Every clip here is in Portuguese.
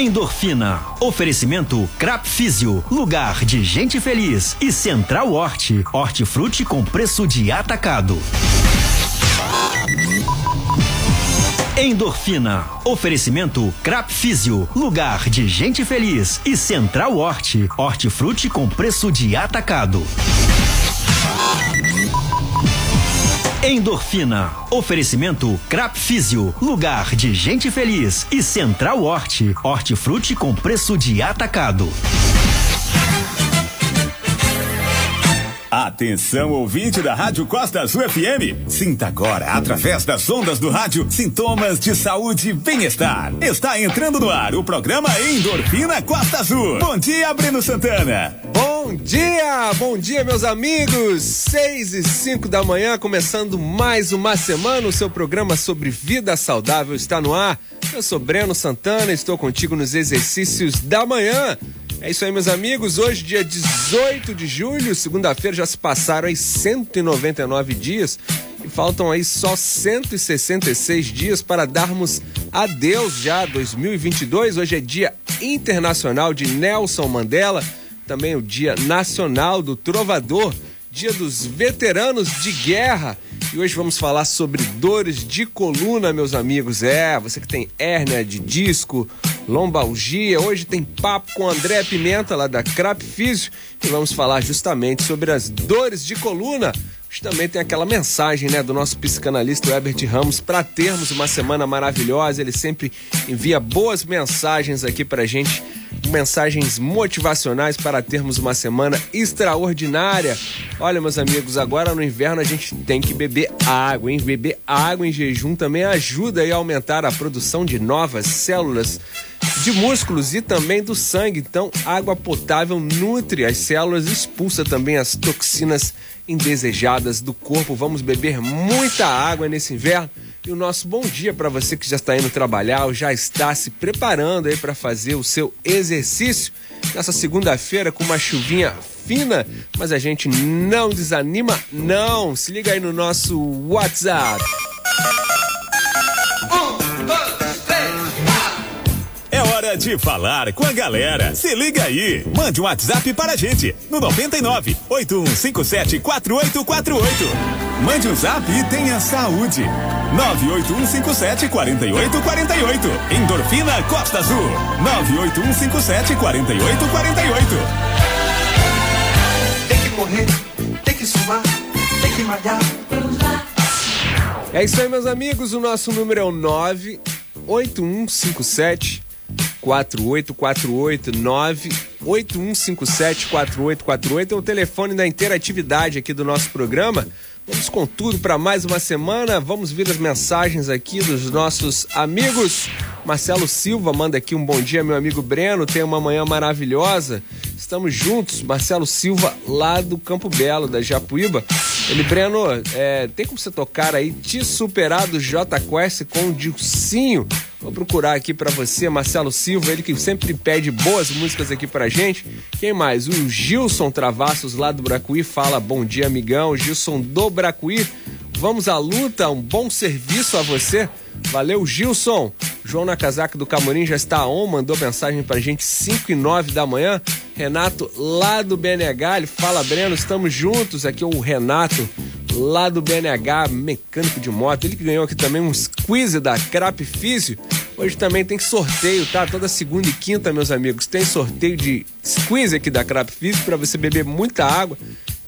Endorfina. Oferecimento Crap Físio. Lugar de gente feliz. E Central Horti. Hortifruti com preço de atacado. Endorfina. Oferecimento Crap Físio. Lugar de gente feliz. E Central Horti. Hortifruti com preço de atacado. Endorfina. Oferecimento Crap Físio. Lugar de gente feliz. E Central Horti. Hortifruti com preço de atacado. Atenção, ouvinte da Rádio Costa Azul FM. Sinta agora, através das ondas do rádio, sintomas de saúde e bem-estar. Está entrando no ar o programa Endorfina Costa Azul. Bom dia, Breno Santana. Bom dia, bom dia, meus amigos. Seis e cinco da manhã, começando mais uma semana. O seu programa sobre vida saudável está no ar. Eu sou Breno Santana, estou contigo nos exercícios da manhã. É isso aí, meus amigos. Hoje, dia 18 de julho, segunda-feira, já se passaram aí 199 dias e faltam aí só 166 dias para darmos adeus já 2022. Hoje é Dia Internacional de Nelson Mandela, também o Dia Nacional do Trovador, Dia dos Veteranos de Guerra. E hoje vamos falar sobre dores de coluna, meus amigos. É, você que tem hérnia de disco, lombalgia. Hoje tem papo com André Pimenta, lá da Crap Físio, e vamos falar justamente sobre as dores de coluna. Hoje também tem aquela mensagem né, do nosso psicanalista Herbert Ramos para termos uma semana maravilhosa. Ele sempre envia boas mensagens aqui para gente, mensagens motivacionais para termos uma semana extraordinária. Olha, meus amigos, agora no inverno a gente tem que beber água, hein? Beber água em jejum também ajuda a aumentar a produção de novas células de músculos e também do sangue. Então, água potável nutre as células, expulsa também as toxinas indesejadas do corpo. Vamos beber muita água nesse inverno. E o nosso bom dia para você que já está indo trabalhar ou já está se preparando aí para fazer o seu exercício nessa segunda-feira com uma chuvinha fina, mas a gente não desanima, não. Se liga aí no nosso WhatsApp. Hora de falar com a galera. Se liga aí. Mande um WhatsApp para a gente no 99 8157 4848. Mande um zap e tenha saúde. 98157 4848. Endorfina Costa Azul. 98157 4848. Tem que correr, tem que suar, tem que malhar. É isso aí, meus amigos. O nosso número é o 98157 4848 98157 4848 é o telefone da interatividade aqui do nosso programa. Vamos com tudo para mais uma semana. Vamos ver as mensagens aqui dos nossos amigos. Marcelo Silva manda aqui um bom dia, meu amigo Breno. Tenha uma manhã maravilhosa. Estamos juntos. Marcelo Silva, lá do Campo Belo, da Japuíba. Ele, Breno, é, tem como você tocar aí Te Superar do J Quest com o Dilcinho? Vou procurar aqui para você, Marcelo Silva, ele que sempre pede boas músicas aqui pra gente. Quem mais? O Gilson Travassos lá do Bracuí fala: Bom dia, amigão. Gilson do Bracuí. Vamos à luta, um bom serviço a você. Valeu, Gilson. João Nakazaki do Camorim já está on, mandou mensagem pra gente 5 e 9 da manhã. Renato lá do BNH, ele fala, Breno, estamos juntos. Aqui o Renato lá do BNH, mecânico de moto. Ele que ganhou aqui também um squeeze da Crap Físio. Hoje também tem sorteio, tá? Toda segunda e quinta, meus amigos, tem sorteio de squeeze aqui da Crap Físio para você beber muita água.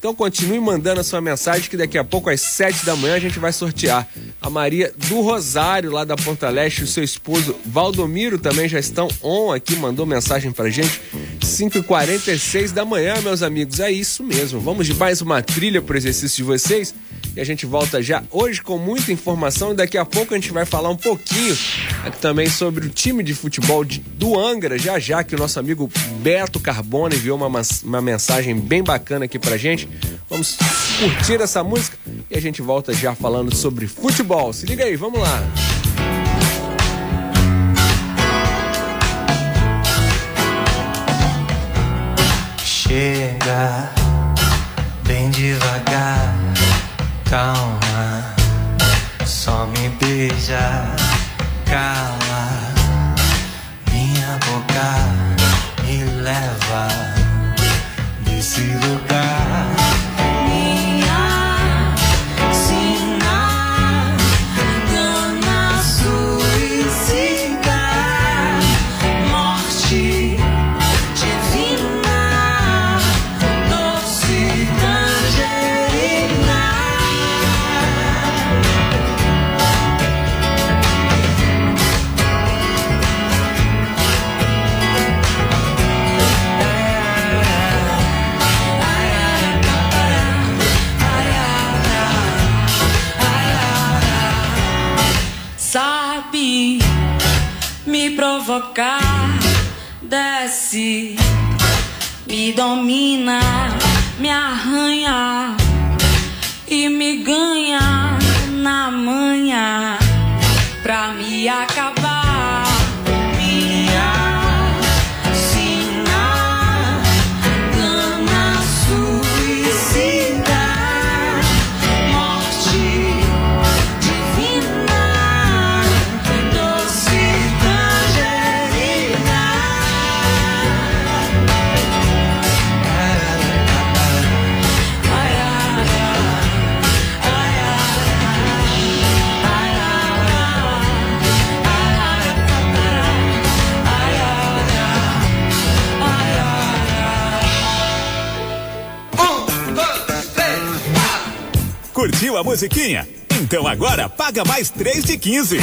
Então continue mandando a sua mensagem que daqui a pouco às 7 da manhã a gente vai sortear. A Maria do Rosário, lá da Ponta Leste, e o seu esposo Valdomiro também já estão on aqui, mandou mensagem pra gente. 5h46 da manhã, meus amigos. É isso mesmo. Vamos de mais uma trilha pro exercício de vocês. E a gente volta já hoje com muita informação. E daqui a pouco a gente vai falar um pouquinho aqui também sobre o time de futebol de, do Angra, já já que o nosso amigo Beto Carbone enviou uma, uma mensagem bem bacana aqui pra gente. Vamos curtir essa música e a gente volta já falando sobre futebol. Se liga aí, vamos lá. Chega bem devagar, calma, só me beija, cala minha boca, me leva desse lugar. se me domina. Curtiu a musiquinha? Então agora paga mais 3 de 15.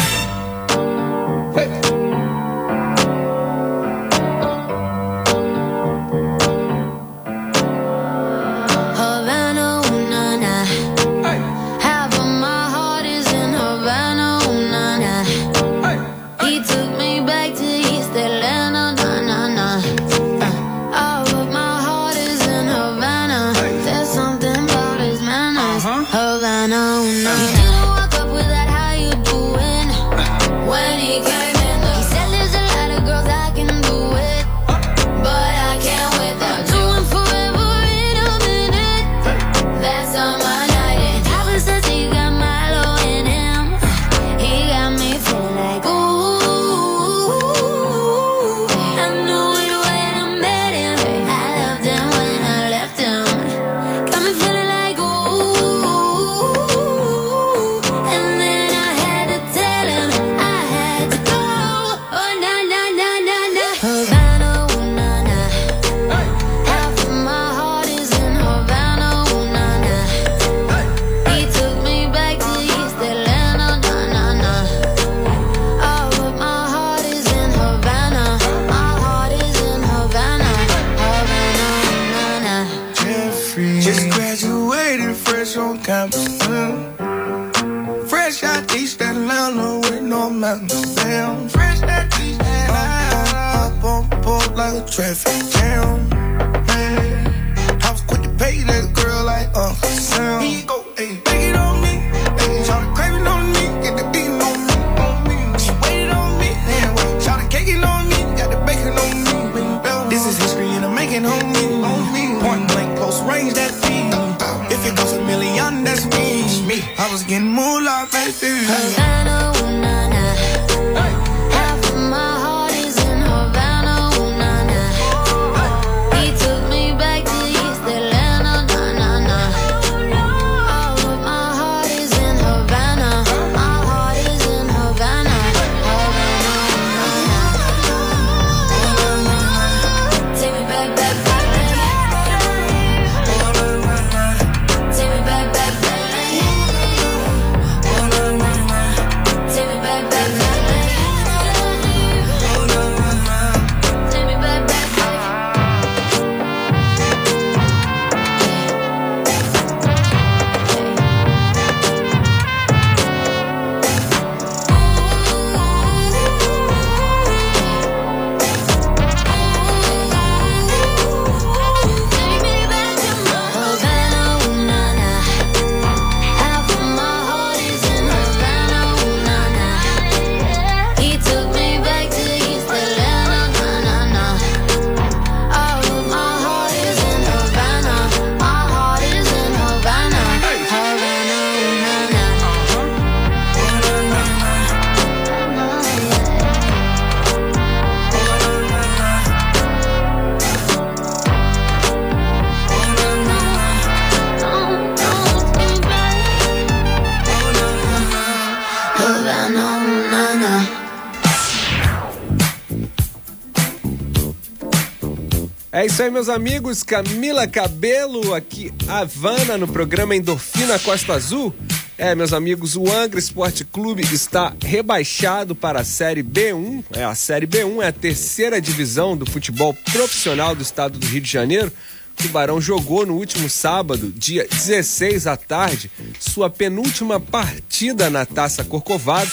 Isso aí, meus amigos. Camila Cabelo, aqui Havana, no programa Endorfina Costa Azul. É, meus amigos, o Angra Esporte Clube está rebaixado para a Série B1. É, a Série B1 é a terceira divisão do futebol profissional do estado do Rio de Janeiro. O Tubarão jogou no último sábado, dia 16 à tarde, sua penúltima partida na Taça Corcovado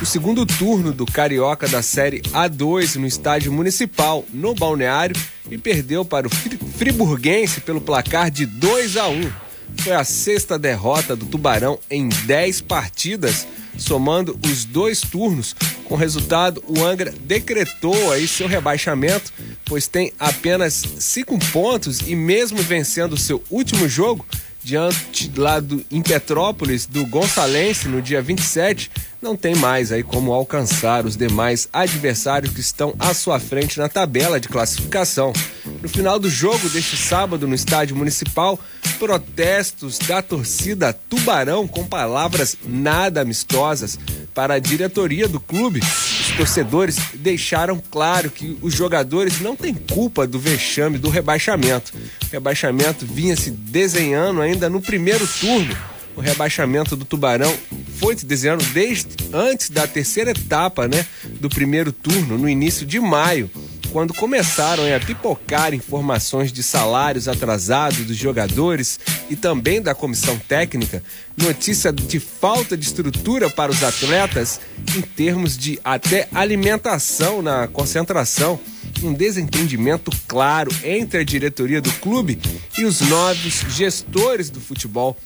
o segundo turno do Carioca da Série A2 no estádio municipal, no Balneário, e perdeu para o Friburguense pelo placar de 2 a 1. Foi a sexta derrota do Tubarão em 10 partidas, somando os dois turnos. Com resultado, o Angra decretou aí seu rebaixamento, pois tem apenas cinco pontos e mesmo vencendo seu último jogo, diante lá do, em Petrópolis do Gonçalense no dia 27, não tem mais aí como alcançar os demais adversários que estão à sua frente na tabela de classificação. No final do jogo deste sábado no estádio municipal, protestos da torcida Tubarão com palavras nada amistosas para a diretoria do clube. Os torcedores deixaram claro que os jogadores não têm culpa do vexame do rebaixamento. O rebaixamento vinha se desenhando ainda no primeiro turno. O rebaixamento do Tubarão foi se desenhando desde antes da terceira etapa, né, do primeiro turno, no início de maio quando começaram a pipocar informações de salários atrasados dos jogadores e também da comissão técnica, notícia de falta de estrutura para os atletas em termos de até alimentação na concentração, um desentendimento claro entre a diretoria do clube e os novos gestores do futebol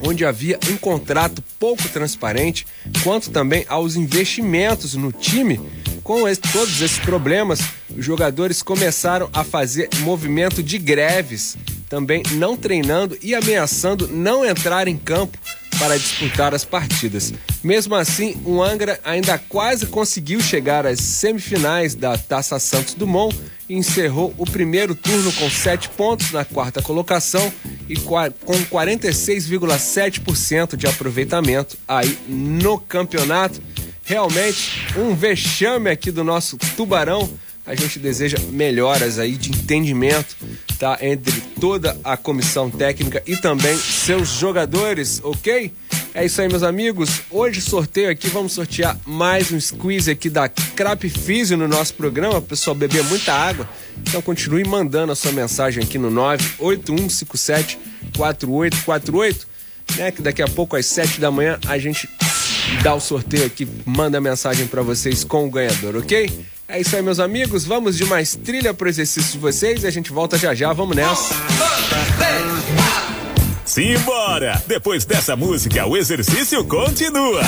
onde havia um contrato pouco transparente, quanto também aos investimentos no time. Com esse, todos esses problemas, os jogadores começaram a fazer movimento de greves, também não treinando e ameaçando não entrar em campo para disputar as partidas. Mesmo assim, o Angra ainda quase conseguiu chegar às semifinais da Taça Santos Dumont e encerrou o primeiro turno com sete pontos na quarta colocação e com 46,7% de aproveitamento aí no campeonato. Realmente um vexame aqui do nosso Tubarão. A gente deseja melhoras aí de entendimento, tá? Entre toda a comissão técnica e também seus jogadores, ok? É isso aí, meus amigos. Hoje sorteio aqui, vamos sortear mais um squeeze aqui da Crap Físio no nosso programa. O pessoal beber muita água. Então continue mandando a sua mensagem aqui no 98157 4848, né? Que daqui a pouco às 7 da manhã a gente dá o sorteio aqui, manda mensagem para vocês com o ganhador, ok? É isso aí, meus amigos. Vamos de mais trilha pro exercício de vocês e a gente volta já já. Vamos nessa. Simbora! Depois dessa música, o exercício continua.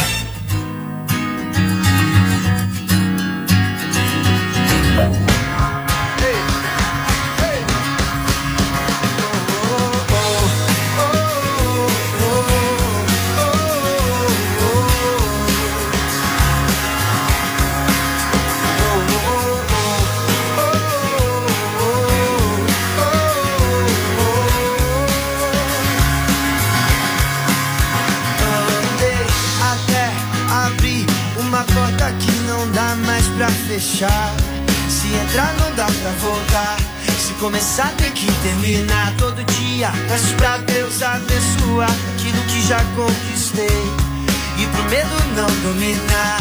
Fechar. Se entrar, não dá pra voltar. Se começar, tem que terminar. Todo dia peço pra Deus abençoar aquilo que já conquistei. E pro medo não dominar.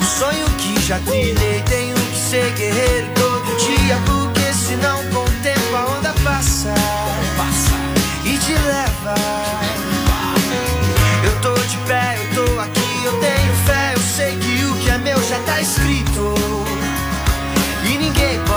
O sonho que já trilhei, tenho que ser guerreiro todo dia. Porque senão, com o tempo, a onda passa. E te leva. Eu tô de pé, eu tô aqui, eu tenho fé, eu sei que o que é meu já tá escrito. E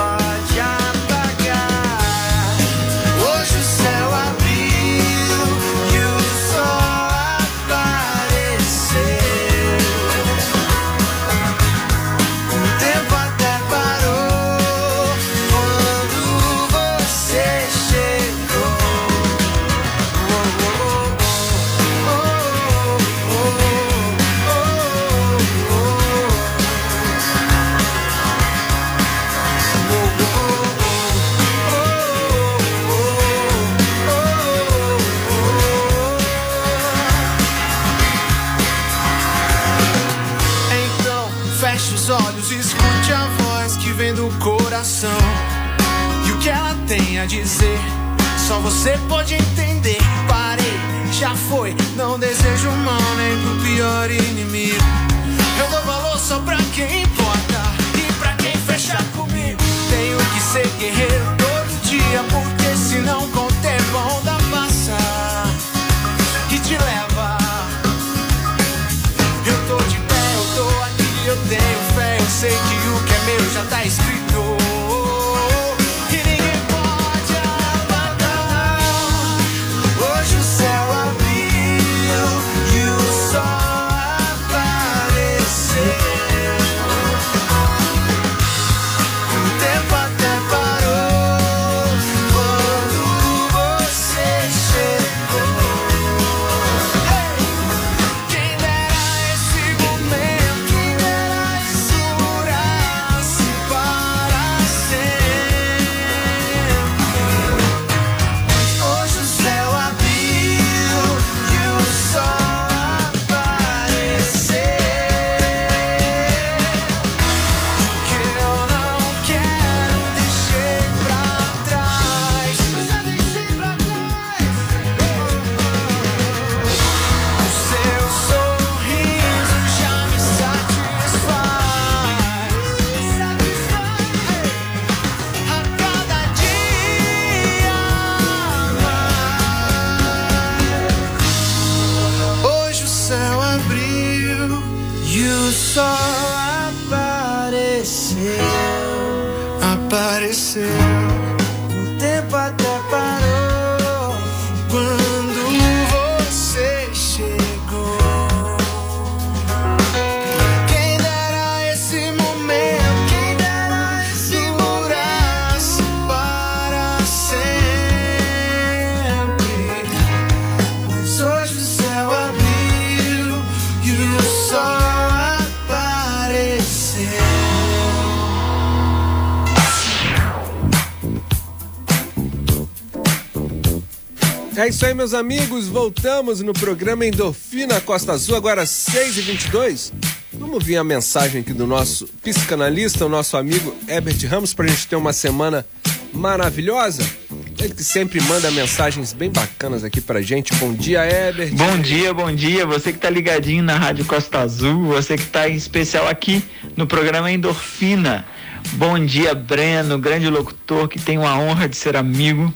Aí, meus amigos. Voltamos no programa Endorfina Costa Azul, agora 6h22. Vamos ver a mensagem aqui do nosso psicanalista, o nosso amigo Herbert Ramos, para a gente ter uma semana maravilhosa. Ele que sempre manda mensagens bem bacanas aqui pra gente. Bom dia, Herbert. Bom dia, bom dia. Você que tá ligadinho na Rádio Costa Azul, você que tá em especial aqui no programa Endorfina. Bom dia, Breno, grande locutor que tem a honra de ser amigo.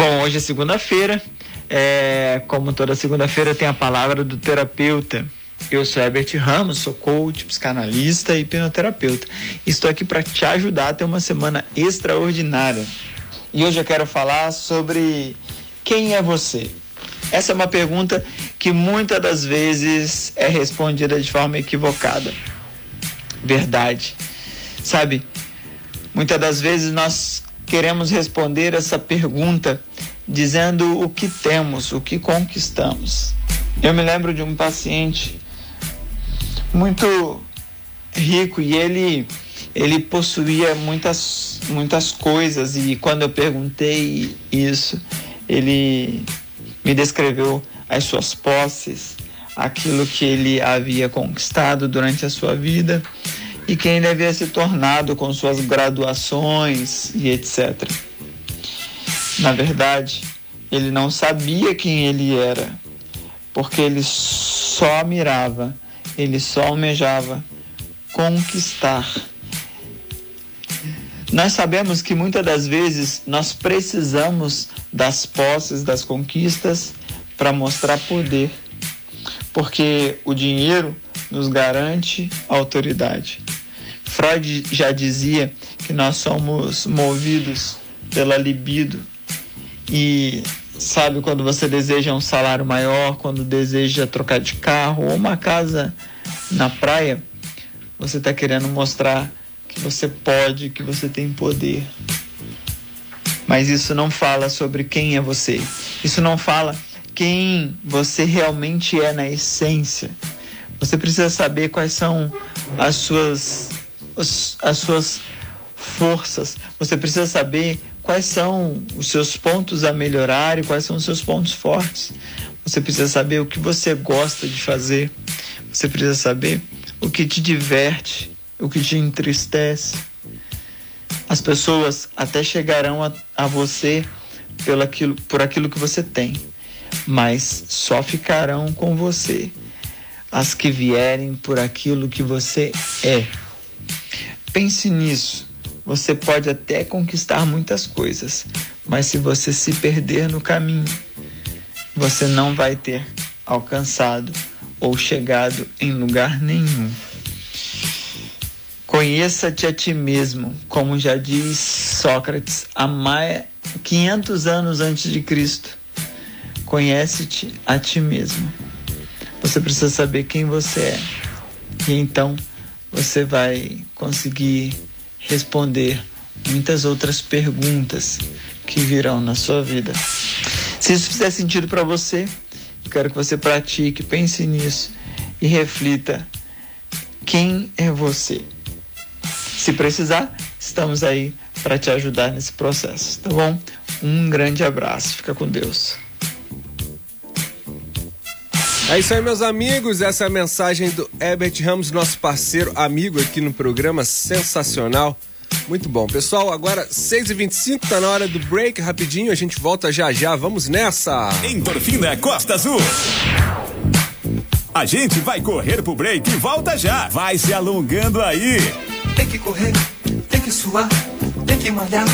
Bom, hoje é segunda-feira. É, como toda segunda-feira tem a palavra do terapeuta. Eu sou Herbert Ramos, sou coach, psicanalista e hipnoterapeuta. Estou aqui para te ajudar a ter uma semana extraordinária. E hoje eu quero falar sobre quem é você. Essa é uma pergunta que muitas das vezes é respondida de forma equivocada. Verdade. Sabe, muitas das vezes nós queremos responder essa pergunta dizendo o que temos, o que conquistamos. Eu me lembro de um paciente muito rico e ele ele possuía muitas muitas coisas e quando eu perguntei isso, ele me descreveu as suas posses, aquilo que ele havia conquistado durante a sua vida e quem ele havia se tornado com suas graduações e etc. Na verdade, ele não sabia quem ele era, porque ele só mirava, ele só almejava conquistar. Nós sabemos que muitas das vezes nós precisamos das posses, das conquistas para mostrar poder, porque o dinheiro nos garante autoridade. Freud já dizia que nós somos movidos pela libido e sabe quando você deseja um salário maior, quando deseja trocar de carro ou uma casa na praia, você está querendo mostrar que você pode, que você tem poder. Mas isso não fala sobre quem é você. Isso não fala quem você realmente é na essência. Você precisa saber quais são as suas as suas forças. Você precisa saber quais são os seus pontos a melhorar e quais são os seus pontos fortes. Você precisa saber o que você gosta de fazer. Você precisa saber o que te diverte, o que te entristece. As pessoas até chegarão a, a você pelo aquilo, por aquilo que você tem, mas só ficarão com você as que vierem por aquilo que você é. Pense nisso. Você pode até conquistar muitas coisas, mas se você se perder no caminho, você não vai ter alcançado ou chegado em lugar nenhum. Conheça-te a ti mesmo, como já diz Sócrates há mais 500 anos antes de Cristo. Conhece-te a ti mesmo. Você precisa saber quem você é. E então você vai conseguir responder muitas outras perguntas que virão na sua vida. Se isso fizer sentido para você, quero que você pratique, pense nisso e reflita quem é você. Se precisar, estamos aí para te ajudar nesse processo, tá bom? Um grande abraço, fica com Deus. É isso aí, meus amigos. Essa é a mensagem do Herbert Ramos, nosso parceiro, amigo aqui no programa. Sensacional. Muito bom. Pessoal, agora 6h25, tá na hora do break. Rapidinho, a gente volta já já. Vamos nessa! Endorfina Costa Azul. A gente vai correr pro break e volta já. Vai se alongando aí. Tem que correr, tem que suar, tem que malhar.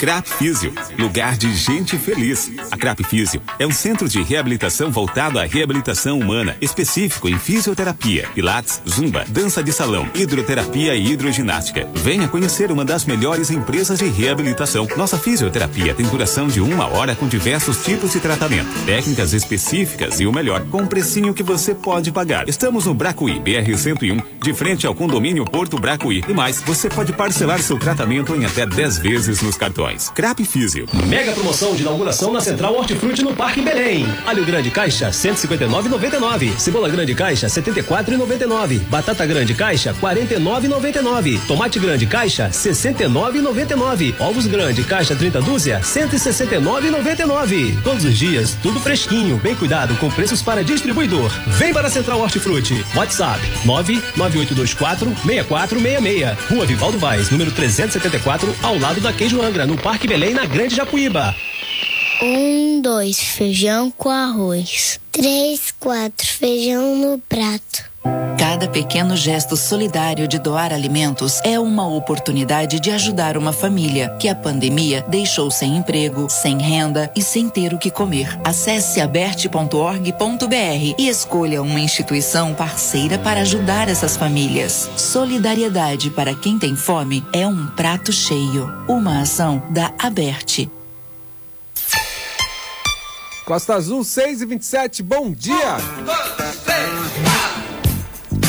Crap Físio, lugar de gente feliz. A Crap Físio é um centro de reabilitação voltado à reabilitação humana, específico em fisioterapia, pilates, zumba, dança de salão, hidroterapia e hidroginástica. Venha conhecer uma das melhores empresas de reabilitação. Nossa fisioterapia tem duração de uma hora com diversos tipos de tratamento, técnicas específicas e o melhor, com um precinho que você pode pagar. Estamos no Bracuí, BR 101, de frente ao condomínio Porto Bracuí. E mais, você pode parcelar seu tratamento em até 10 vezes nos cartões. Crap Físio. Mega promoção de inauguração na Central Hortifruti no Parque Belém. Alho grande caixa 159,99. Cebola grande caixa 74,99. Batata grande caixa 49,99. Tomate grande caixa 69,99. Ovos grande caixa 30 dúzia 169,99. Todos os dias tudo fresquinho, bem cuidado com preços para distribuidor. Vem para a Central Hortifruti. WhatsApp 99824 6466. Rua Vivaldo Vaz, número 374, ao lado da Queijo Angra, no Parque Belém, na Grande Japuíba. Um, dois, feijão com arroz. Três, quatro, feijão no prato. Cada pequeno gesto solidário de doar alimentos é uma oportunidade de ajudar uma família que a pandemia deixou sem emprego, sem renda e sem ter o que comer. Acesse aberte.org.br e escolha uma instituição parceira para ajudar essas famílias. Solidariedade para quem tem fome é um prato cheio. Uma ação da Aberte. Costa Azul 6 e 27, bom dia!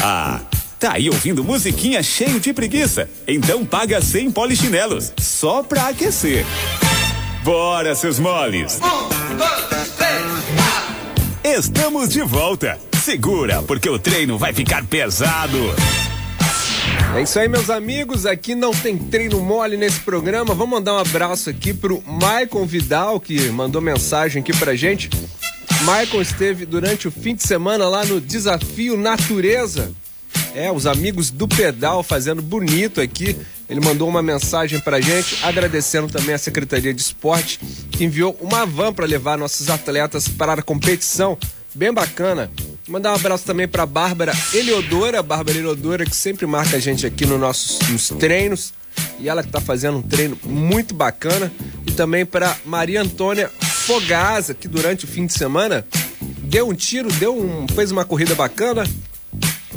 Ah, tá aí ouvindo musiquinha cheio de preguiça? Então paga 100 polichinelos, só pra aquecer. Bora, seus moles! Estamos de volta. Segura, porque o treino vai ficar pesado. É isso aí, meus amigos. Aqui não tem treino mole nesse programa. Vamos mandar um abraço aqui pro Maicon Vidal, que mandou mensagem aqui pra gente. Maicon esteve durante o fim de semana lá no Desafio Natureza. É, os amigos do pedal fazendo bonito aqui. Ele mandou uma mensagem pra gente, agradecendo também a Secretaria de Esporte, que enviou uma van para levar nossos atletas para a competição. Bem bacana. Mandar um abraço também pra Bárbara Eliodora, Bárbara Eliodora, que sempre marca a gente aqui no nossos, nos treinos. E ela que tá fazendo um treino muito bacana. E também para Maria Antônia Fogaza, que durante o fim de semana deu um tiro, deu um, fez uma corrida bacana,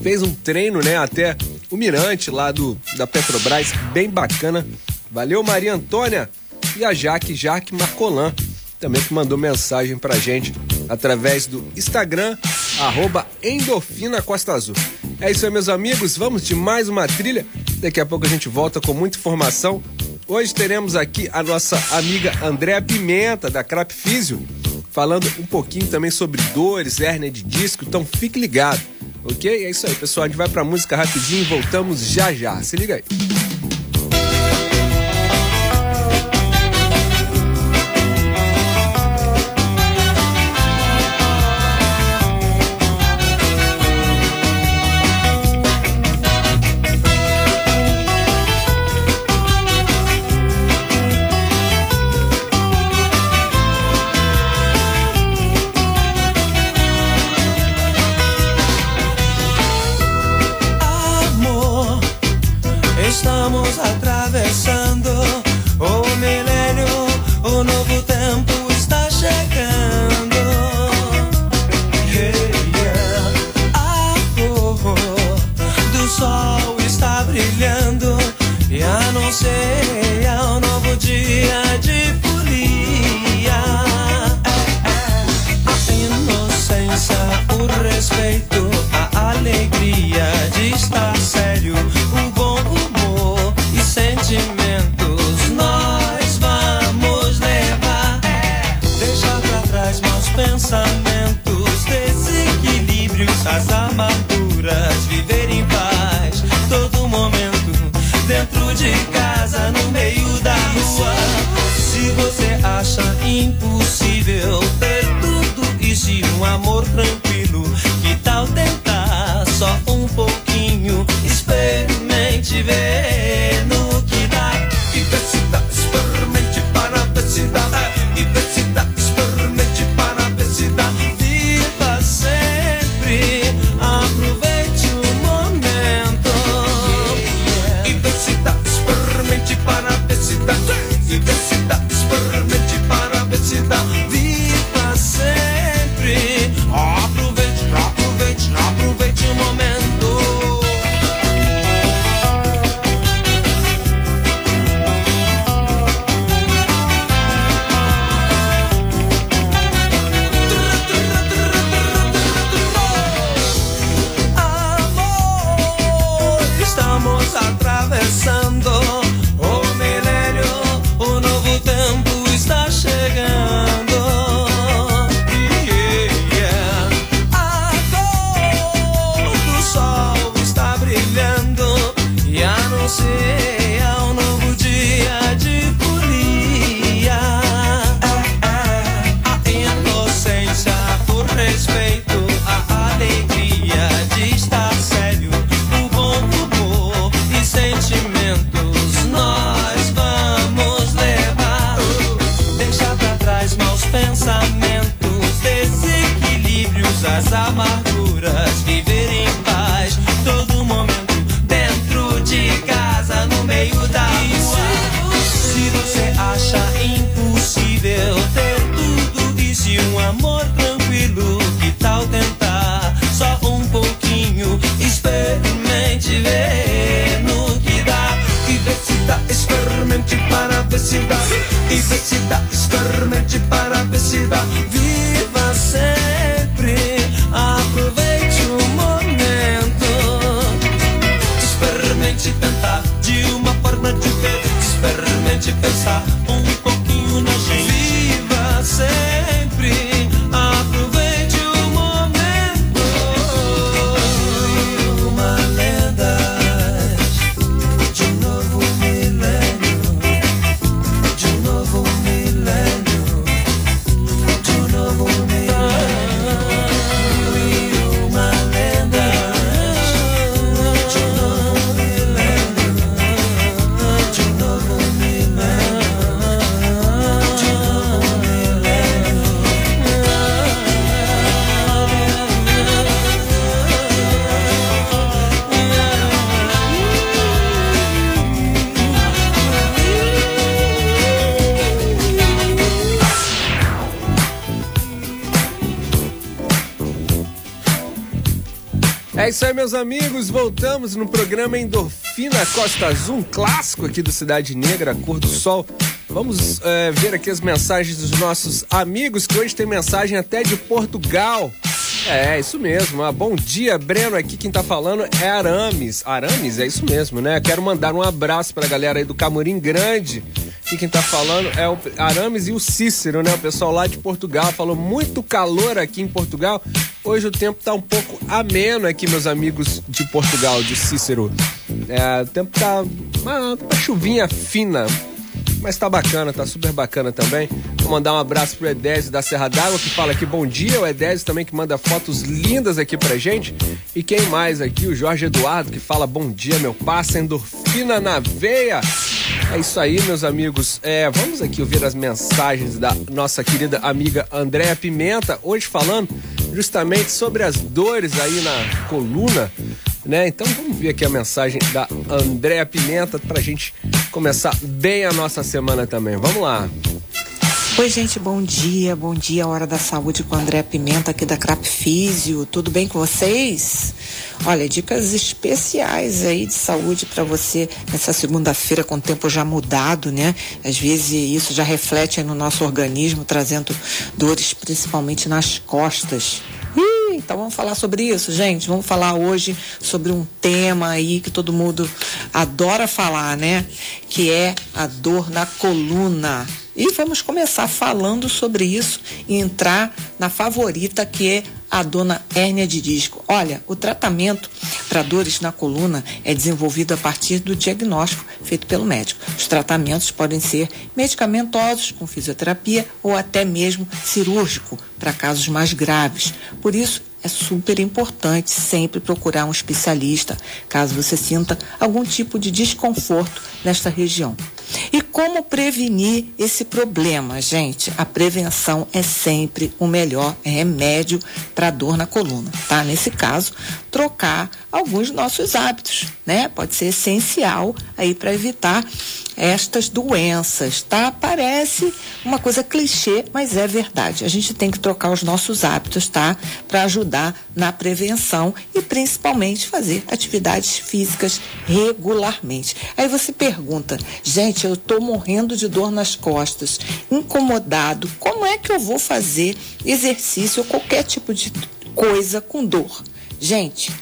fez um treino, né, até o Mirante lá do da Petrobras, bem bacana. Valeu, Maria Antônia e a Jaque, Jaque Marcolan, também que mandou mensagem pra gente através do Instagram, arroba Endorfina Costa Azul. É isso aí, meus amigos, vamos de mais uma trilha. Daqui a pouco a gente volta com muita informação. Hoje teremos aqui a nossa amiga Andréa Pimenta, da Crap Físio, falando um pouquinho também sobre dores, hérnia de disco, então fique ligado, ok? É isso aí, pessoal, a gente vai pra música rapidinho e voltamos já já. Se liga aí. sé. Impossível meus amigos. Voltamos no programa Endorfina Costa Azul, um clássico aqui do Cidade Negra, cor do sol. Vamos é, ver aqui as mensagens dos nossos amigos, que hoje tem mensagem até de Portugal. É, isso mesmo. Ah, bom dia, Breno. Aqui quem tá falando é Arames. Arames, é isso mesmo, né? Quero mandar um abraço pra galera aí do Camorim Grande. Aqui quem tá falando é o Arames e o Cícero, né? O pessoal lá de Portugal. Falou muito calor aqui em Portugal. Hoje o tempo tá um pouco ameno aqui, meus amigos de Portugal, de Cícero. É, o tempo tá uma, uma chuvinha fina, mas tá bacana, tá super bacana também. Vou mandar um abraço pro Edésio da Serra d'Água, que fala aqui bom dia. O Edésio também que manda fotos lindas aqui pra gente. E quem mais aqui? O Jorge Eduardo, que fala bom dia, meu passa, endorfina na veia. É isso aí, meus amigos. É, vamos aqui ouvir as mensagens da nossa querida amiga Andréa Pimenta, hoje falando justamente sobre as dores aí na coluna, né? Então vamos ver aqui a mensagem da Andréa Pimenta pra gente começar bem a nossa semana também. Vamos lá. Oi, gente, bom dia. Bom dia, Hora da Saúde com André Pimenta aqui da Crap Físio. Tudo bem com vocês? Olha, dicas especiais aí de saúde para você nessa segunda-feira com o tempo já mudado, né? Às vezes isso já reflete no nosso organismo, trazendo dores principalmente nas costas. Então vamos falar sobre isso, gente. Vamos falar hoje sobre um tema aí que todo mundo adora falar, né? Que é a dor na coluna. E vamos começar falando sobre isso e entrar na favorita que é a dona hérnia de disco. Olha, o tratamento para dores na coluna é desenvolvido a partir do diagnóstico feito pelo médico. Os tratamentos podem ser medicamentosos, com fisioterapia ou até mesmo cirúrgico para casos mais graves. Por isso, é super importante sempre procurar um especialista caso você sinta algum tipo de desconforto nesta região. E como prevenir esse problema, gente? A prevenção é sempre o melhor remédio para dor na coluna, tá? Nesse caso, trocar alguns nossos hábitos, né? Pode ser essencial aí para evitar estas doenças, tá? Parece uma coisa clichê, mas é verdade. A gente tem que trocar os nossos hábitos, tá? Para ajudar na prevenção e principalmente fazer atividades físicas regularmente. Aí você pergunta, gente, eu tô morrendo de dor nas costas, incomodado, como é que eu vou fazer exercício ou qualquer tipo de coisa com dor? Gente,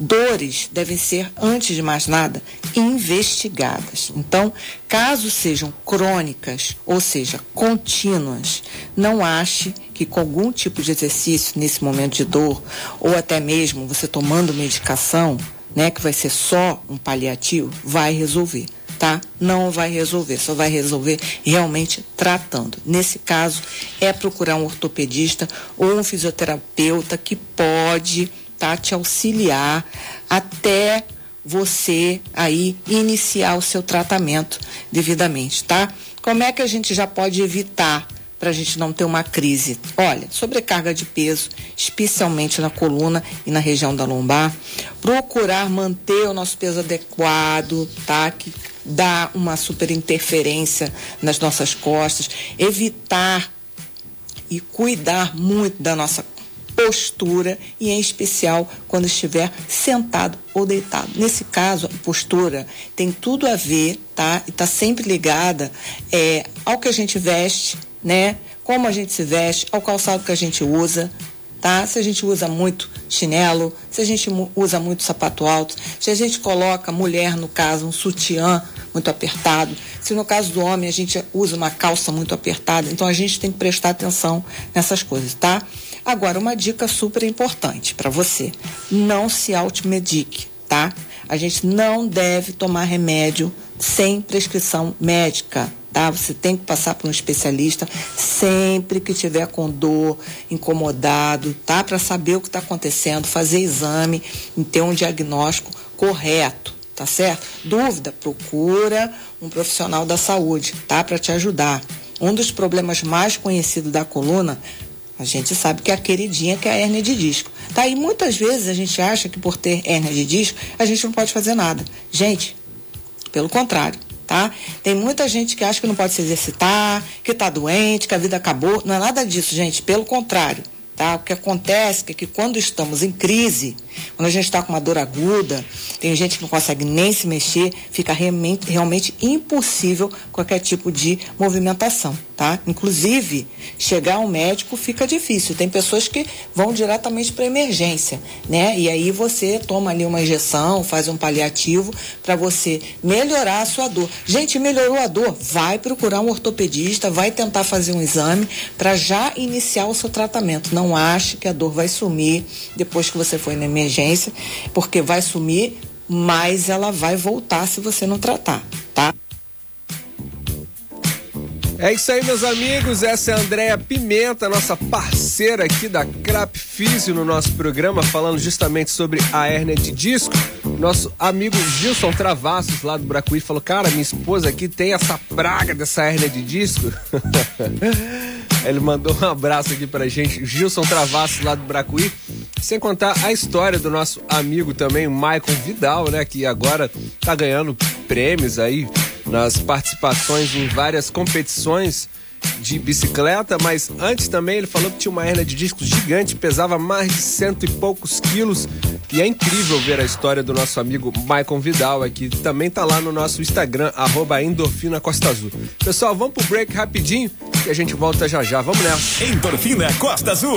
dores devem ser, antes de mais nada, investigadas. Então, caso sejam crônicas, ou seja, contínuas, não ache que com algum tipo de exercício nesse momento de dor, ou até mesmo você tomando medicação, né, que vai ser só um paliativo, vai resolver. Tá? Não vai resolver, só vai resolver realmente tratando. Nesse caso, é procurar um ortopedista ou um fisioterapeuta que pode tá, te auxiliar até você aí iniciar o seu tratamento devidamente, tá? Como é que a gente já pode evitar para a gente não ter uma crise? Olha, sobrecarga de peso, especialmente na coluna e na região da lombar. Procurar manter o nosso peso adequado, tá? Que dá uma super interferência nas nossas costas. Evitar e cuidar muito da nossa postura e em especial quando estiver sentado ou deitado. Nesse caso, a postura tem tudo a ver, tá? E está sempre ligada é, ao que a gente veste, né? Como a gente se veste, ao calçado que a gente usa, tá? Se a gente usa muito chinelo, se a gente usa muito sapato alto, se a gente coloca mulher no caso um sutiã muito apertado, se no caso do homem a gente usa uma calça muito apertada, então a gente tem que prestar atenção nessas coisas, tá? Agora, uma dica super importante para você: não se automedique, tá? A gente não deve tomar remédio sem prescrição médica, tá? Você tem que passar por um especialista sempre que tiver com dor, incomodado, tá? Para saber o que está acontecendo, fazer exame e ter um diagnóstico correto, tá certo? Dúvida? Procura um profissional da saúde, tá? Para te ajudar. Um dos problemas mais conhecidos da coluna a gente sabe que é a queridinha que é a hérnia de disco. Tá? E muitas vezes a gente acha que por ter hérnia de disco, a gente não pode fazer nada. Gente, pelo contrário, tá? Tem muita gente que acha que não pode se exercitar, que tá doente, que a vida acabou. Não é nada disso, gente. Pelo contrário. Tá? O que acontece é que quando estamos em crise, quando a gente está com uma dor aguda, tem gente que não consegue nem se mexer, fica realmente, realmente impossível qualquer tipo de movimentação tá? Inclusive, chegar ao médico fica difícil. Tem pessoas que vão diretamente para emergência, né? E aí você toma ali uma injeção, faz um paliativo para você melhorar a sua dor. Gente, melhorou a dor, vai procurar um ortopedista, vai tentar fazer um exame para já iniciar o seu tratamento. Não ache que a dor vai sumir depois que você foi na emergência, porque vai sumir, mas ela vai voltar se você não tratar, tá? É isso aí, meus amigos. Essa é a Pimenta, nossa parceira aqui da Crap Físio no nosso programa, falando justamente sobre a hérnia de disco. Nosso amigo Gilson Travassos, lá do Bracuí, falou: Cara, minha esposa aqui tem essa praga dessa hérnia de disco. Ele mandou um abraço aqui pra gente, Gilson Travassos, lá do Bracuí. Sem contar a história do nosso amigo também, Michael Vidal, né? Que agora tá ganhando prêmios aí nas participações em várias competições de bicicleta, mas antes também ele falou que tinha uma hernia de disco gigante, pesava mais de cento e poucos quilos. E é incrível ver a história do nosso amigo Maicon Vidal aqui. Também tá lá no nosso Instagram, arroba Endorfina Costa Azul. Pessoal, vamos pro break rapidinho e a gente volta já já. Vamos nessa. Endorfina Costa Azul.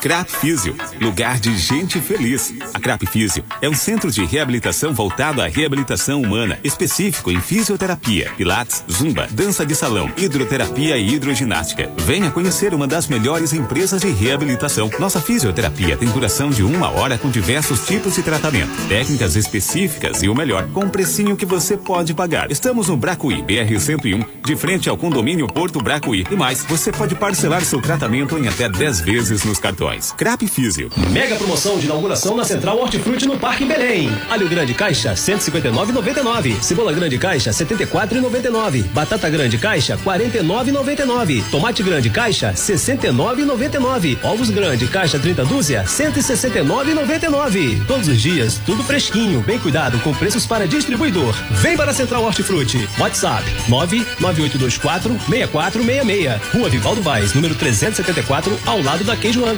Crap Físio, lugar de gente feliz. A Crap Físio é um centro de reabilitação voltado à reabilitação humana, específico em fisioterapia, pilates, zumba, dança de salão, hidroterapia e hidroginástica. Venha conhecer uma das melhores empresas de reabilitação. Nossa fisioterapia tem duração de uma hora com diversos tipos de tratamento, técnicas específicas e o melhor, com um precinho que você pode pagar. Estamos no Bracuí, BR 101, de frente ao condomínio Porto Bracuí. E mais, você pode parcelar seu tratamento em até 10 vezes nos. Crap Físio. Mega promoção de inauguração na Central Hortifruti no Parque Belém. Alho grande caixa 159,99. Cebola grande caixa 74,99. Batata grande caixa 49,99. Tomate grande caixa 69,99. Ovos grande caixa 30 dúzia 169,99. Todos os dias tudo fresquinho, bem cuidado com preços para distribuidor. Vem para a Central Hortifruti. WhatsApp 99824 6466. Rua Vivaldo Vaz, número 374, ao lado da Queijo Angra,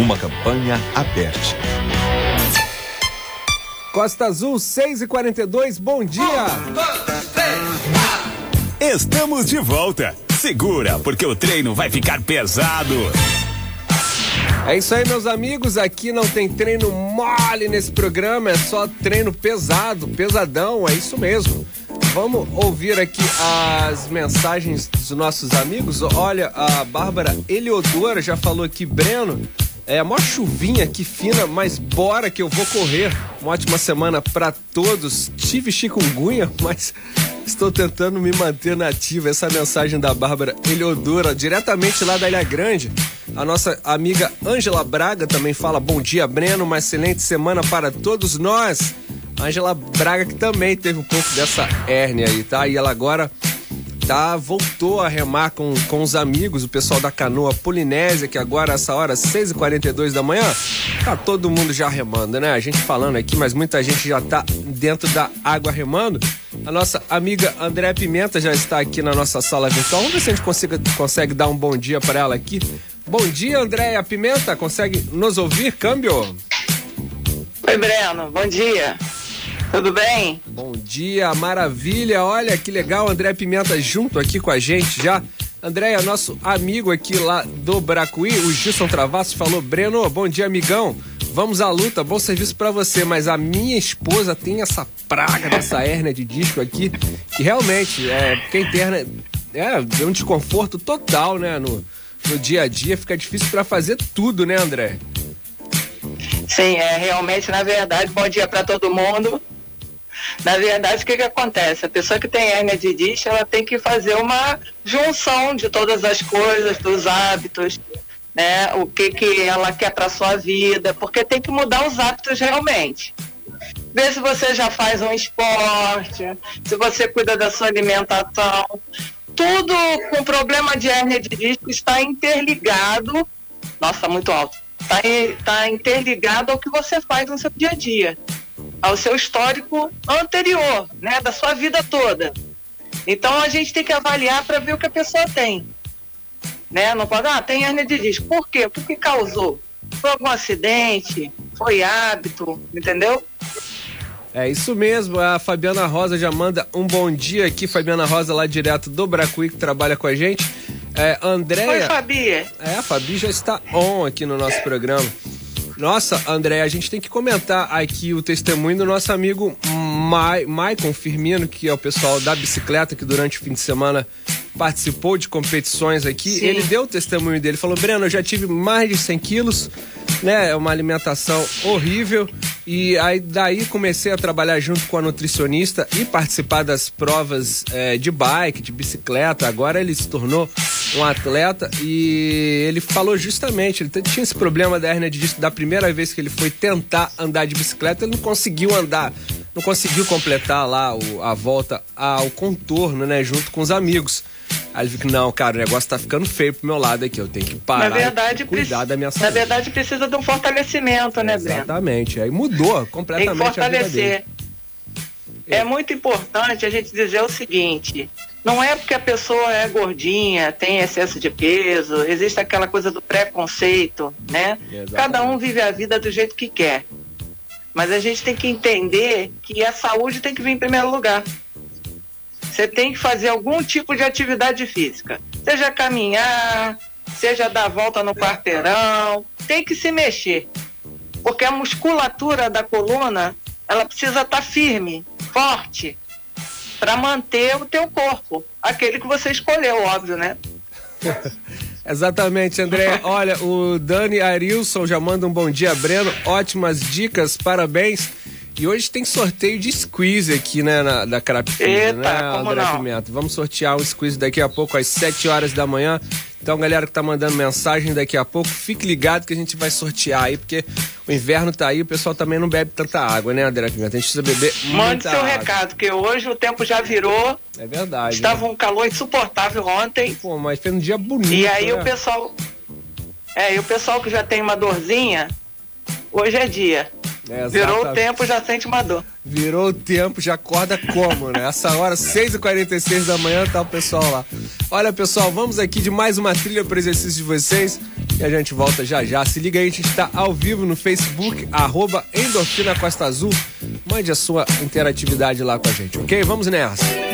Uma campanha aberta. Costa Azul 6 e 42 bom dia! Estamos de volta. Segura, porque o treino vai ficar pesado. É isso aí, meus amigos. Aqui não tem treino mole nesse programa, é só treino pesado, pesadão, é isso mesmo. Vamos ouvir aqui as mensagens dos nossos amigos. Olha, a Bárbara Eliodora já falou aqui, Breno. É uma chuvinha aqui fina, mas bora que eu vou correr. Uma ótima semana para todos. Tive chikungunya, mas estou tentando me manter nativa. Essa mensagem da Bárbara Eliodora, diretamente lá da Ilha Grande. A nossa amiga Ângela Braga também fala: Bom dia, Breno. Uma excelente semana para todos nós. Ângela Braga, que também teve um pouco dessa hérnia aí, tá? E ela agora tá, voltou a remar com, com os amigos, o pessoal da canoa Polinésia, que agora, essa hora, 6h42 da manhã, tá todo mundo já remando, né? A gente falando aqui, mas muita gente já tá dentro da água remando. A nossa amiga André Pimenta já está aqui na nossa sala virtual. Vamos ver se a gente consiga, consegue dar um bom dia para ela aqui. Bom dia, Andréia Pimenta. Consegue nos ouvir, câmbio? Oi, Breno. Bom dia. Tudo bem? Bom dia, maravilha. Olha que legal, André Pimenta junto aqui com a gente já. Andréia, nosso amigo aqui lá do Bracuí, o Gilson Travassos, falou: Breno, bom dia, amigão. Vamos à luta, bom serviço para você. Mas a minha esposa tem essa praga dessa hérnia de disco aqui, que realmente, é, quem tem hérnia, é, é um desconforto total, né? No, no dia a dia fica difícil para fazer tudo, né, André? Sim, é realmente, na verdade, bom dia para todo mundo. Na verdade, o que, que acontece? A pessoa que tem hérnia de disco, ela tem que fazer uma junção de todas as coisas, dos hábitos, né? O que, que ela quer para sua vida, porque tem que mudar os hábitos realmente. Ver se você já faz um esporte, se você cuida da sua alimentação. Tudo com problema de hérnia de disco está interligado. Nossa, muito alto. Está tá interligado ao que você faz no seu dia a dia ao seu histórico anterior, né, da sua vida toda. Então a gente tem que avaliar para ver o que a pessoa tem. Né? Não pode, ah, tem hernia de disco. Por quê? Por que causou? Foi algum acidente? Foi hábito? Entendeu? É isso mesmo, a Fabiana Rosa já manda um bom dia aqui, Fabiana Rosa lá direto do Bracuí, que trabalha com a gente. É, Andréia... Oi, Fabi. É, a Fabi já está on aqui no nosso programa. Nossa, André, a gente tem que comentar aqui o testemunho do nosso amigo Ma Maicon Firmino, que é o pessoal da bicicleta, que durante o fim de semana participou de competições aqui. Sim. Ele deu o testemunho dele, falou: Breno, eu já tive mais de 100 quilos, né? É uma alimentação horrível. E aí daí comecei a trabalhar junto com a nutricionista e participar das provas é, de bike, de bicicleta. Agora ele se tornou um atleta e ele falou justamente, ele tinha esse problema da hernia de disco da primeira vez que ele foi tentar andar de bicicleta, ele não conseguiu andar, não conseguiu completar lá o, a volta ao contorno, né, junto com os amigos. Aí ele fica, não, cara, o negócio tá ficando feio pro meu lado aqui, eu tenho que parar Na verdade, e cuidar da minha saúde. Na verdade, precisa de um fortalecimento, né, Breno? Exatamente, aí mudou Tem que completamente a vida fortalecer. dele. É muito importante a gente dizer o seguinte: não é porque a pessoa é gordinha, tem excesso de peso, existe aquela coisa do preconceito, né? Cada um vive a vida do jeito que quer. Mas a gente tem que entender que a saúde tem que vir em primeiro lugar. Você tem que fazer algum tipo de atividade física, seja caminhar, seja dar volta no quarteirão, tem que se mexer. Porque a musculatura da coluna, ela precisa estar firme, forte, para manter o teu corpo, aquele que você escolheu, óbvio, né? Exatamente, André. Olha, o Dani Arilson já manda um bom dia, Breno. Ótimas dicas, parabéns. E hoje tem sorteio de squeeze aqui, né, na, da Eita, né, André não? Pimenta? Vamos sortear um squeeze daqui a pouco, às 7 horas da manhã. Então, galera que tá mandando mensagem daqui a pouco, fique ligado que a gente vai sortear aí, porque o inverno tá aí, o pessoal também não bebe tanta água, né, André Pimenta? A gente precisa beber Mande seu água. recado, porque hoje o tempo já virou, É verdade. estava né? um calor insuportável ontem. Pô, mas foi um dia bonito, E aí né? o pessoal. É, e o pessoal que já tem uma dorzinha, hoje é dia. É, Virou o tempo, já sente uma dor. Virou o tempo, já acorda como, né? Essa hora, 6h46 da manhã, tá o pessoal lá. Olha, pessoal, vamos aqui de mais uma trilha pro exercício de vocês e a gente volta já já. Se liga aí, a gente está ao vivo no Facebook, arroba Endorfina Costa Azul. Mande a sua interatividade lá com a gente, ok? Vamos nessa.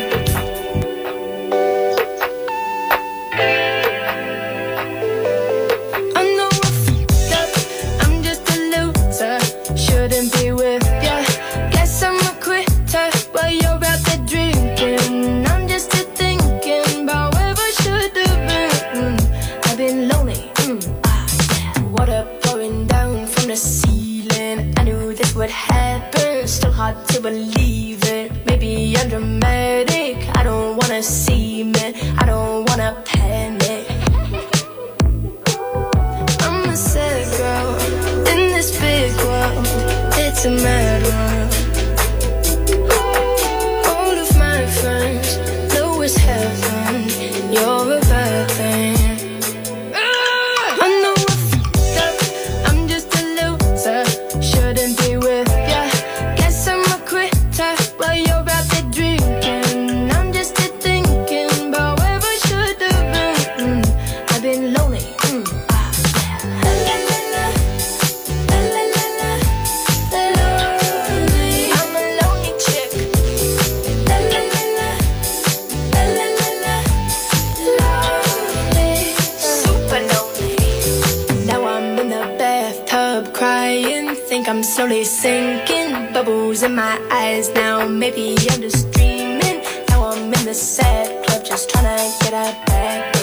tryna get out back.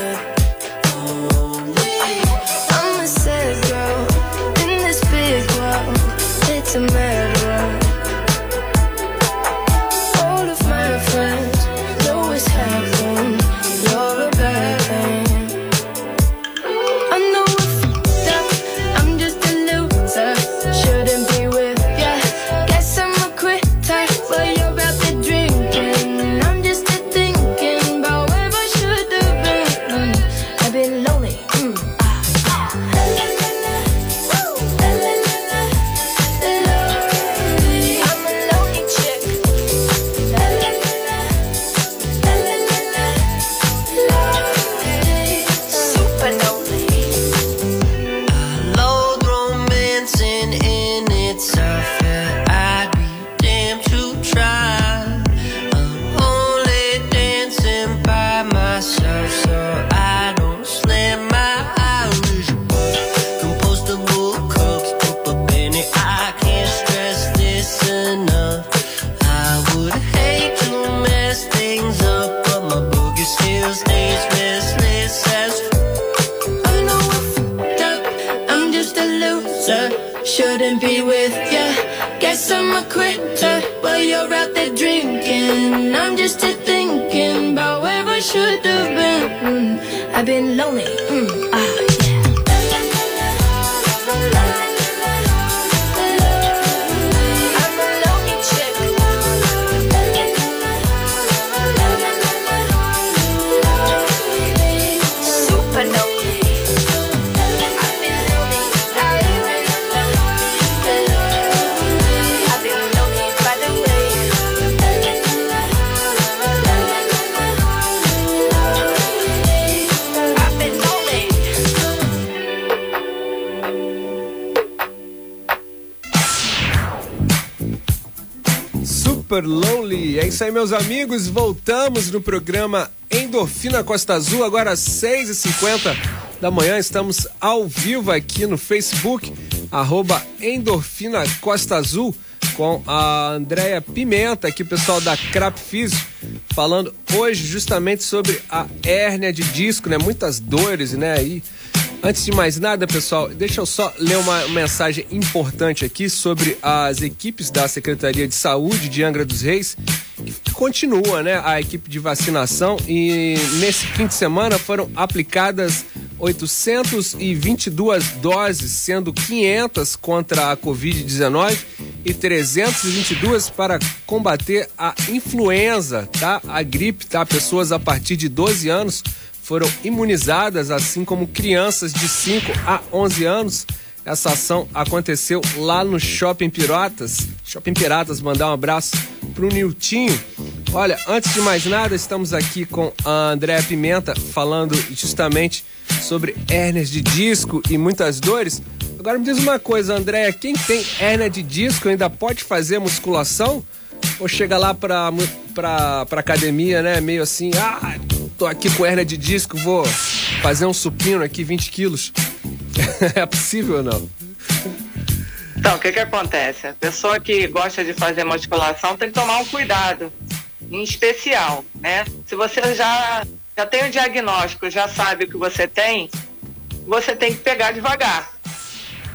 Super Lonely. É isso aí, meus amigos. Voltamos no programa Endorfina Costa Azul, agora às 6h50 da manhã. Estamos ao vivo aqui no Facebook, arroba Endorfina Costa Azul, com a Andréia Pimenta, aqui, pessoal da Crap Físico, falando hoje justamente sobre a hérnia de disco, né? Muitas dores, né? E Antes de mais nada, pessoal, deixa eu só ler uma mensagem importante aqui sobre as equipes da Secretaria de Saúde de Angra dos Reis, que continua, né, a equipe de vacinação e nesse fim de semana foram aplicadas 822 doses, sendo 500 contra a Covid-19 e 322 para combater a influenza, tá? A gripe, tá? Pessoas a partir de 12 anos foram imunizadas, assim como crianças de 5 a 11 anos. Essa ação aconteceu lá no Shopping Piratas. Shopping Piratas, mandar um abraço pro Niltinho. Olha, antes de mais nada, estamos aqui com a Andréa Pimenta falando justamente sobre hérnias de disco e muitas dores. Agora me diz uma coisa, Andréa, quem tem hérnia de disco ainda pode fazer musculação? Ou chega lá pra, pra, pra academia, né? Meio assim, ah, tô aqui com hérnia de disco, vou fazer um supino aqui, 20 quilos. é possível ou não? Então, o que que acontece? A pessoa que gosta de fazer musculação tem que tomar um cuidado, em especial, né? Se você já, já tem o diagnóstico, já sabe o que você tem, você tem que pegar devagar,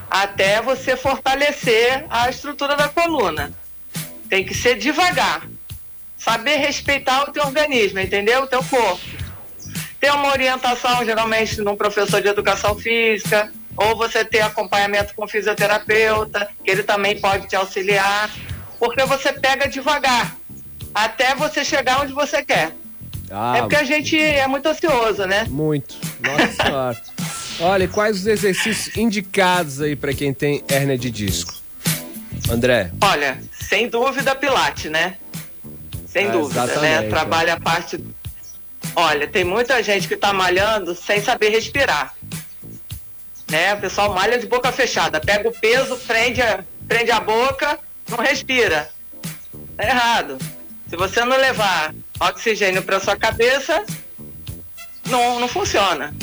até você fortalecer a estrutura da coluna. Tem que ser devagar, saber respeitar o teu organismo, entendeu? O teu corpo. Ter uma orientação, geralmente, de um professor de educação física, ou você ter acompanhamento com fisioterapeuta, que ele também pode te auxiliar, porque você pega devagar, até você chegar onde você quer. Ah, É porque a gente é muito ansioso, né? Muito. Nossa senhora. Olha, e quais os exercícios indicados aí pra quem tem hérnia de disco? André. Olha, sem dúvida Pilates, né? Sem Ah, dúvida, né? Trabalha a parte. Olha, tem muita gente que tá malhando sem saber respirar. Né? O pessoal malha de boca fechada, pega o peso, prende a, prende a boca, não respira. Tá errado. Se você não levar oxigênio para sua cabeça, não, não funciona.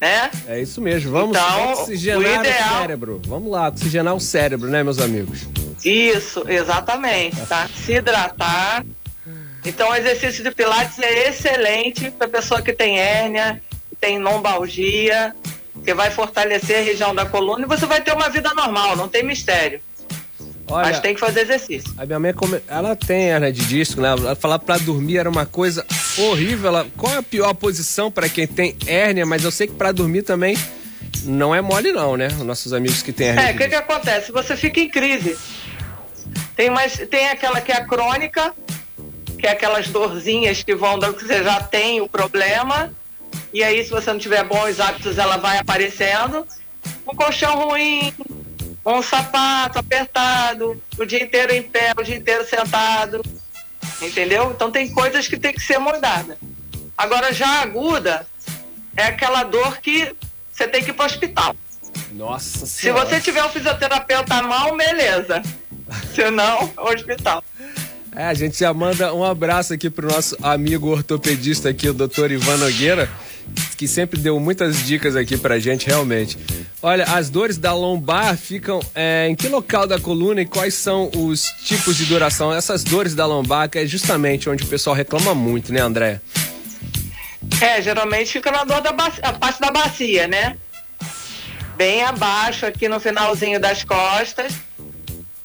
Né? É isso mesmo. Vamos Então, oxigenar o o, ideal- cérebro. Vamos lá, oxigenar o cérebro, né, meus amigos? Isso, exatamente, tá? Se hidratar. Então, o exercício de Pilates é excelente para pessoa que tem hérnia, que tem lombalgia, que vai fortalecer a região da coluna e você vai ter uma vida normal, não tem mistério. Olha, Mas tem que fazer exercício. A minha mãe, come- ela tem hérnia de disco, né? Ela falar pra dormir era uma coisa horrível. Ela, qual é a pior posição pra quem tem hérnia? Mas eu sei que pra dormir também não é mole não, né? Os nossos amigos que têm hérnia É, o que, que acontece? Você fica em crise. Tem, mais, tem aquela que é a crônica, que é aquelas dorzinhas que vão dando que você já tem o problema. E aí, se você não tiver bons hábitos, ela vai aparecendo. Um colchão ruim, um sapato apertado, o dia inteiro em pé, o dia inteiro sentado. Entendeu? Então tem coisas que tem que ser mudadas. Agora, já aguda, é aquela dor que você tem que ir para o hospital. Nossa Se senhora. você tiver um fisioterapeuta à mão, beleza. Se não, hospital. É, a gente já manda um abraço aqui pro nosso amigo ortopedista aqui, o doutor Ivan Nogueira, que sempre deu muitas dicas aqui pra gente, realmente. Olha, as dores da lombar ficam é, em que local da coluna e quais são os tipos de duração? Essas dores da lombar, que é justamente onde o pessoal reclama muito, né, André? É, geralmente fica na dor da bacia, parte da bacia, né? bem abaixo aqui no finalzinho das costas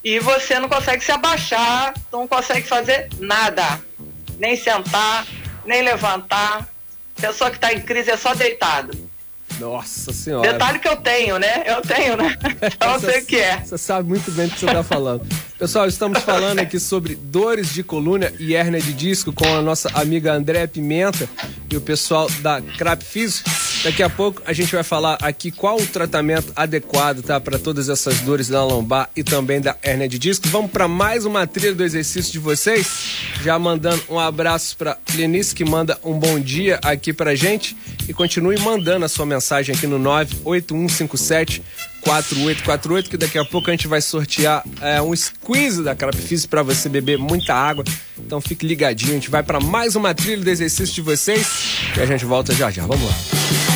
e você não consegue se abaixar, não consegue fazer nada, nem sentar, nem levantar. Pessoa que está em crise é só deitado. Nossa senhora. Detalhe que eu tenho, né? Eu tenho, né? Então eu sei o que é. Você sabe muito bem do que você está falando. Pessoal, estamos falando aqui sobre dores de coluna e hérnia de disco com a nossa amiga Andréa Pimenta e o pessoal da Crap Physio. Daqui a pouco a gente vai falar aqui qual o tratamento adequado, tá, para todas essas dores da lombar e também da hérnia de disco. Vamos para mais uma trilha do exercício de vocês. Já mandando um abraço para Lenice que manda um bom dia aqui pra gente e continue mandando a sua mensagem aqui no 98157 4848 que daqui a pouco a gente vai sortear é, um squeeze da Crapfizz para você beber muita água. Então fique ligadinho, a gente vai para mais uma trilha do exercício de vocês e a gente volta já já. Vamos lá.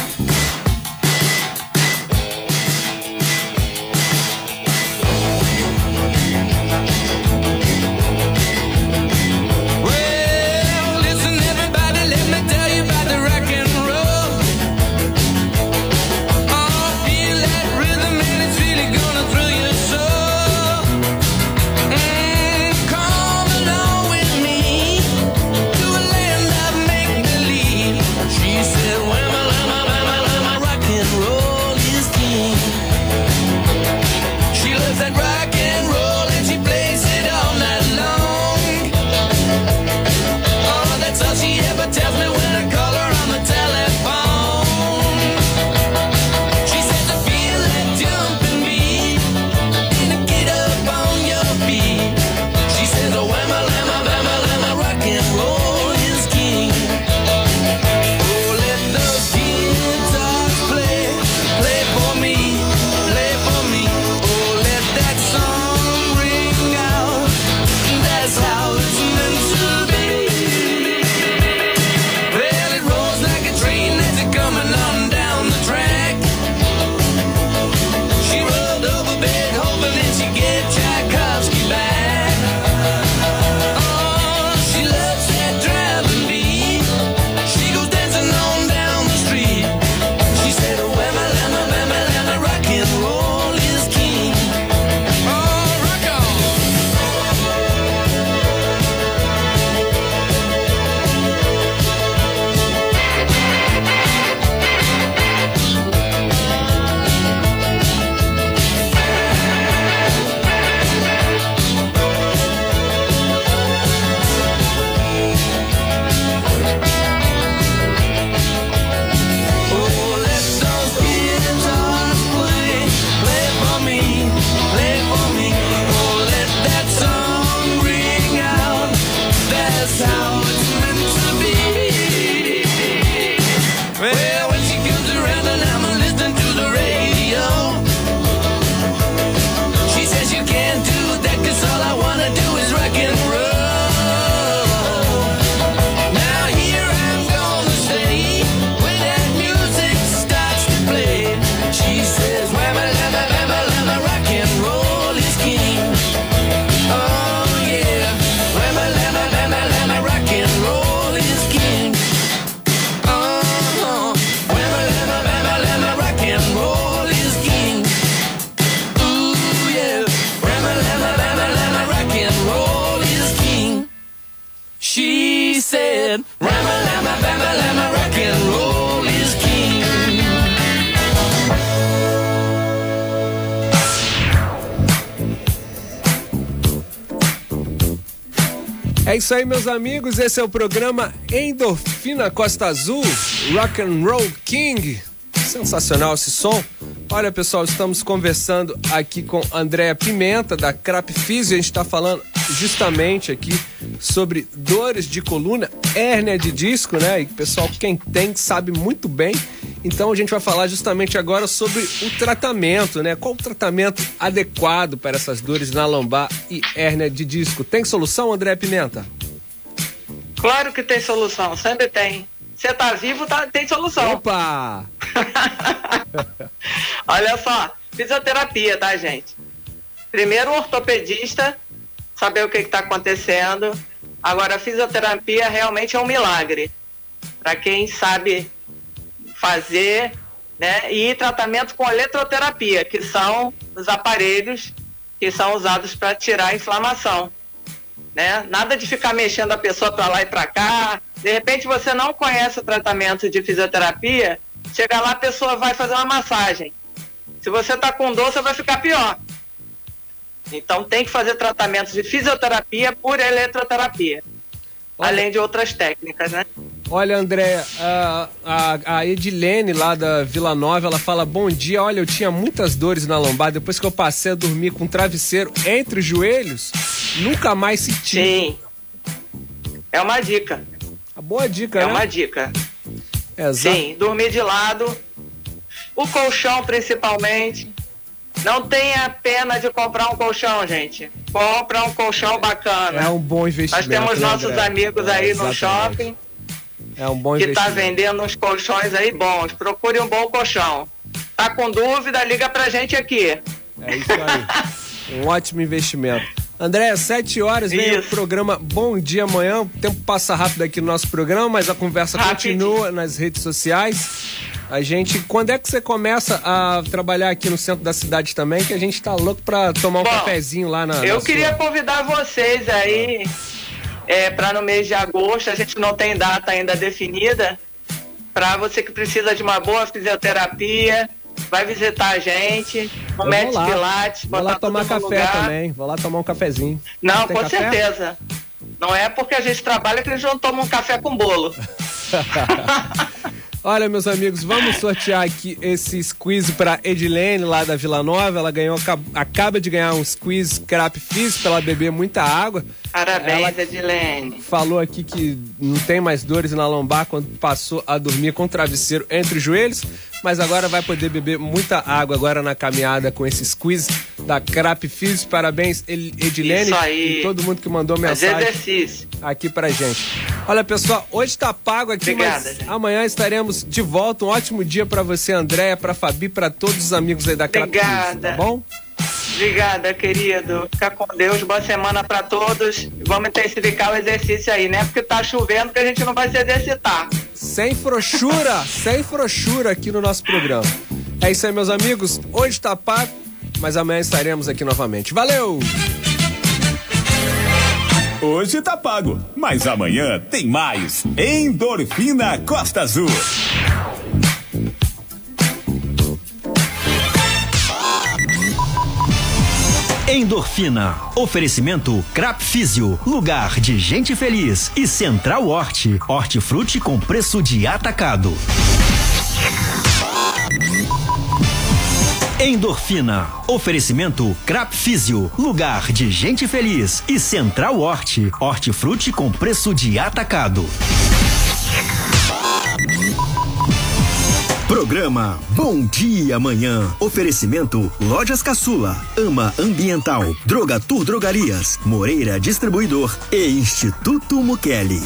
Isso aí, meus amigos. Esse é o programa Endorfina Costa Azul, Rock and Roll King. Sensacional esse som. Olha, pessoal, estamos conversando aqui com Andréa Pimenta, da Crap Physio. A gente está falando justamente aqui sobre dores de coluna, hérnia de disco, né? E pessoal, quem tem sabe muito bem. Então a gente vai falar justamente agora sobre o tratamento, né? Qual o tratamento adequado para essas dores na lombar e hérnia de disco? Tem solução, André Pimenta? Claro que tem solução, sempre tem. Você tá vivo, tá, tem solução. Opa! Olha só, fisioterapia, tá, gente? Primeiro, o ortopedista, saber o que está acontecendo. Agora, a fisioterapia realmente é um milagre. Para quem sabe fazer né? E tratamento com eletroterapia, que são os aparelhos que são usados para tirar a inflamação. Né? Nada de ficar mexendo a pessoa para lá e para cá. De repente você não conhece o tratamento de fisioterapia, chega lá a pessoa vai fazer uma massagem. Se você está com dor, você vai ficar pior. Então tem que fazer tratamento de fisioterapia por eletroterapia. Além de outras técnicas, né? Olha, André, a, a, a Edilene lá da Vila Nova, ela fala: Bom dia, olha, eu tinha muitas dores na lombar. Depois que eu passei a dormir com um travesseiro entre os joelhos, nunca mais senti. Sim. É uma dica. A boa dica, é né? uma dica. Exato. Sim, dormir de lado. O colchão, principalmente. Não tenha pena de comprar um colchão, gente. Compra um colchão bacana. É um bom investimento. Nós temos né, nossos André? amigos É, aí no exatamente. shopping É um bom que está investimento. vendendo uns colchões aí bons. Procure um bom colchão. Tá com dúvida, liga pra gente aqui. É isso aí. um ótimo investimento. André, sete horas vem o programa Bom Dia Amanhã. O tempo passa rápido aqui no nosso programa, mas a conversa continua nas redes sociais. A gente, quando é que você começa a trabalhar aqui no centro da cidade também? Que a gente tá louco pra tomar um Bom, cafezinho lá na. Eu na queria sua- convidar vocês aí é, para no mês de agosto, a gente não tem data ainda definida, para você que precisa de uma boa fisioterapia, vai visitar a gente, lá. Pilates, Vou lá tomar café lugar. também. Vou lá tomar um cafezinho. Não, com café? certeza. Não é porque a gente trabalha que a gente não toma um café com bolo. Olha, meus amigos, vamos sortear aqui esse squeeze para Edilene lá da Vila Nova. Ela ganhou, acab- acaba de ganhar um squeeze Crap Fizz pra ela beber muita água. Parabéns, Ela Edilene. falou aqui que não tem mais dores na lombar quando passou a dormir com o travesseiro entre os joelhos, mas agora vai poder beber muita água agora na caminhada com esse squeeze da Crap Fizz. Parabéns, Edilene Isso aí. e todo mundo que mandou Fazer mensagem exercício. aqui pra gente. Olha, pessoal, hoje tá pago aqui, Obrigada, mas gente. amanhã estaremos de volta. Um ótimo dia pra você, Andréia, pra Fabi, pra todos os amigos aí da Crap Fizz, Obrigada. tá bom? Obrigada, querido. Fica com Deus. Boa semana para todos. Vamos intensificar o exercício aí, né? Porque tá chovendo que a gente não vai se exercitar. Sem frouxura, sem frouxura aqui no nosso programa. É isso aí, meus amigos. Hoje tá pago, mas amanhã estaremos aqui novamente. Valeu! Hoje tá pago, mas amanhã tem mais. Endorfina Costa Azul. Endorfina. Oferecimento Crap Físio. Lugar de gente feliz. E Central Horti. Hortifruti com preço de atacado. Endorfina. Oferecimento Crap Físio. Lugar de gente feliz. E Central Horti. Hortifruti com preço de atacado. Programa Bom Dia Amanhã. Oferecimento Lojas Caçula, Ama Ambiental, Droga Tour Drogarias, Moreira Distribuidor e Instituto Mukeli.